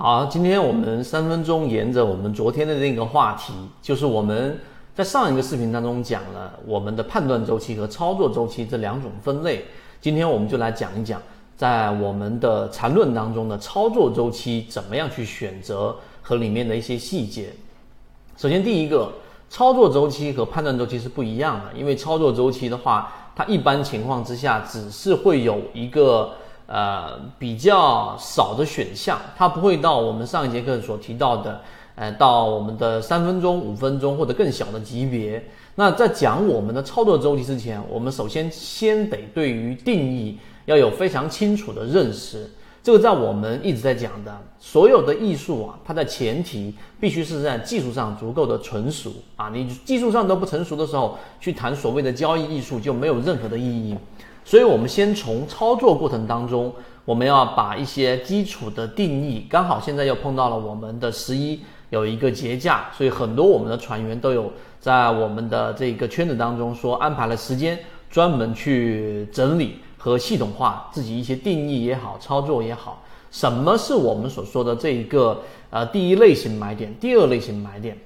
好，今天我们三分钟沿着我们昨天的那个话题，就是我们在上一个视频当中讲了我们的判断周期和操作周期这两种分类。今天我们就来讲一讲，在我们的缠论当中的操作周期怎么样去选择和里面的一些细节。首先，第一个，操作周期和判断周期是不一样的，因为操作周期的话，它一般情况之下只是会有一个。呃，比较少的选项，它不会到我们上一节课所提到的，呃，到我们的三分钟、五分钟或者更小的级别。那在讲我们的操作周期之前，我们首先先得对于定义要有非常清楚的认识。这个在我们一直在讲的，所有的艺术啊，它的前提必须是在技术上足够的成熟啊。你技术上都不成熟的时候，去谈所谓的交易艺术就没有任何的意义。所以，我们先从操作过程当中，我们要把一些基础的定义。刚好现在又碰到了我们的十一有一个节假，所以很多我们的船员都有在我们的这个圈子当中说安排了时间，专门去整理和系统化自己一些定义也好，操作也好。什么是我们所说的这一个呃第一类型买点，第二类型买点？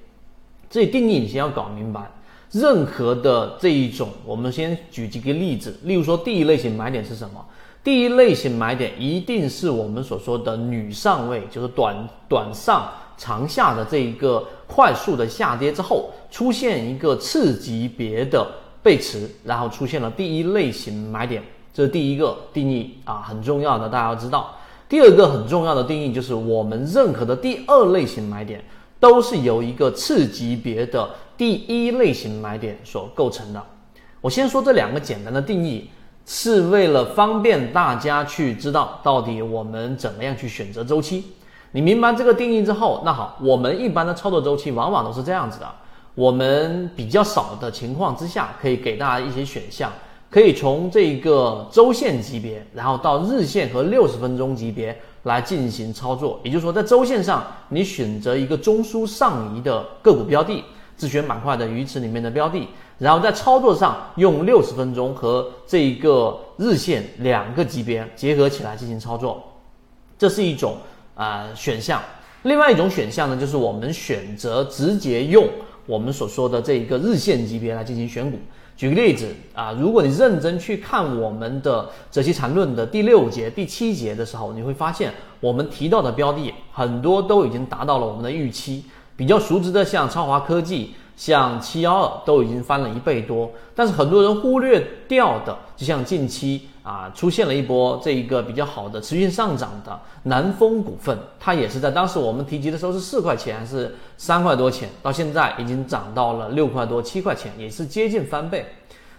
这定义你先要搞明白。任何的这一种，我们先举几个例子，例如说，第一类型买点是什么？第一类型买点一定是我们所说的女上位，就是短短上长下的这一个快速的下跌之后，出现一个次级别的背驰，然后出现了第一类型买点，这是第一个定义啊，很重要的，大家要知道。第二个很重要的定义就是我们任何的第二类型买点。都是由一个次级别的第一类型买点所构成的。我先说这两个简单的定义，是为了方便大家去知道到底我们怎么样去选择周期。你明白这个定义之后，那好，我们一般的操作周期往往都是这样子的。我们比较少的情况之下，可以给大家一些选项。可以从这个周线级别，然后到日线和六十分钟级别来进行操作。也就是说，在周线上，你选择一个中枢上移的个股标的，自选板块的鱼池里面的标的，然后在操作上用六十分钟和这一个日线两个级别结合起来进行操作，这是一种啊选项。另外一种选项呢，就是我们选择直接用我们所说的这一个日线级别来进行选股。举个例子啊，如果你认真去看我们的这期缠论的第六节、第七节的时候，你会发现我们提到的标的很多都已经达到了我们的预期。比较熟知的像超华科技。像七幺二都已经翻了一倍多，但是很多人忽略掉的，就像近期啊出现了一波这一个比较好的持续上涨的南风股份，它也是在当时我们提及的时候是四块钱还是三块多钱，到现在已经涨到了六块多七块钱，也是接近翻倍。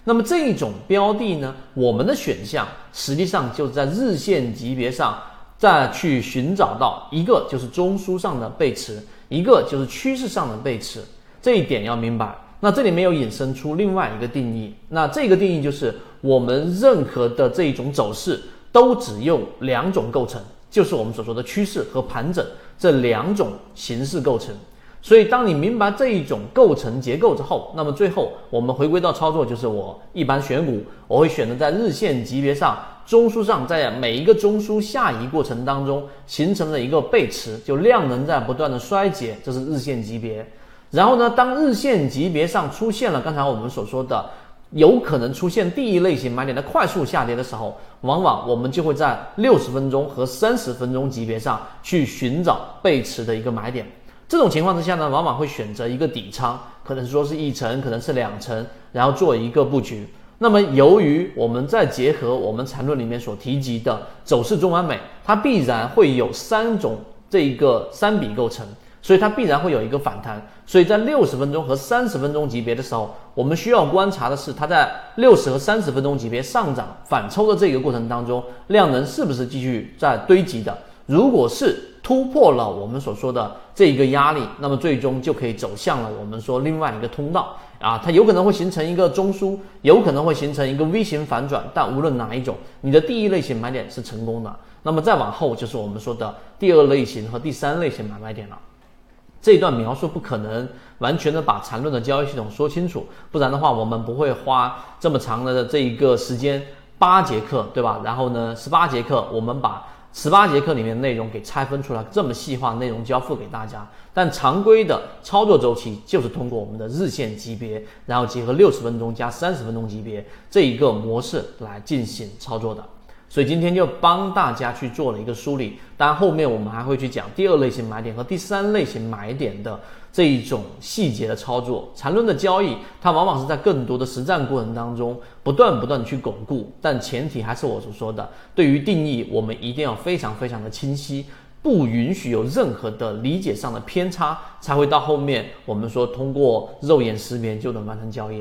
那么这一种标的呢，我们的选项实际上就是在日线级别上再去寻找到一个就是中枢上的背驰，一个就是趋势上的背驰。这一点要明白，那这里面有引申出另外一个定义，那这个定义就是我们任何的这一种走势都只用两种构成，就是我们所说的趋势和盘整这两种形式构成。所以当你明白这一种构成结构之后，那么最后我们回归到操作，就是我一般选股，我会选择在日线级别上、中枢上，在每一个中枢下移过程当中形成了一个背驰，就量能在不断的衰竭，这是日线级别。然后呢，当日线级别上出现了刚才我们所说的有可能出现第一类型买点的快速下跌的时候，往往我们就会在六十分钟和三十分钟级别上去寻找背驰的一个买点。这种情况之下呢，往往会选择一个底仓，可能说是一层，可能是两层，然后做一个布局。那么，由于我们再结合我们缠论里面所提及的走势中完美，它必然会有三种这一个三笔构成。所以它必然会有一个反弹，所以在六十分钟和三十分钟级别的时候，我们需要观察的是它在六十和三十分钟级别上涨反抽的这个过程当中，量能是不是继续在堆积的？如果是突破了我们所说的这一个压力，那么最终就可以走向了我们说另外一个通道啊，它有可能会形成一个中枢，有可能会形成一个 V 型反转，但无论哪一种，你的第一类型买点是成功的，那么再往后就是我们说的第二类型和第三类型买卖点了。这一段描述不可能完全的把缠论的交易系统说清楚，不然的话我们不会花这么长的这一个时间八节课，对吧？然后呢，十八节课我们把十八节课里面内容给拆分出来，这么细化内容交付给大家。但常规的操作周期就是通过我们的日线级别，然后结合六十分钟加三十分钟级别这一个模式来进行操作的。所以今天就帮大家去做了一个梳理，当然后面我们还会去讲第二类型买点和第三类型买点的这一种细节的操作。缠论的交易，它往往是在更多的实战过程当中不断不断的去巩固，但前提还是我所说的，对于定义我们一定要非常非常的清晰，不允许有任何的理解上的偏差，才会到后面我们说通过肉眼识别就能完成交易。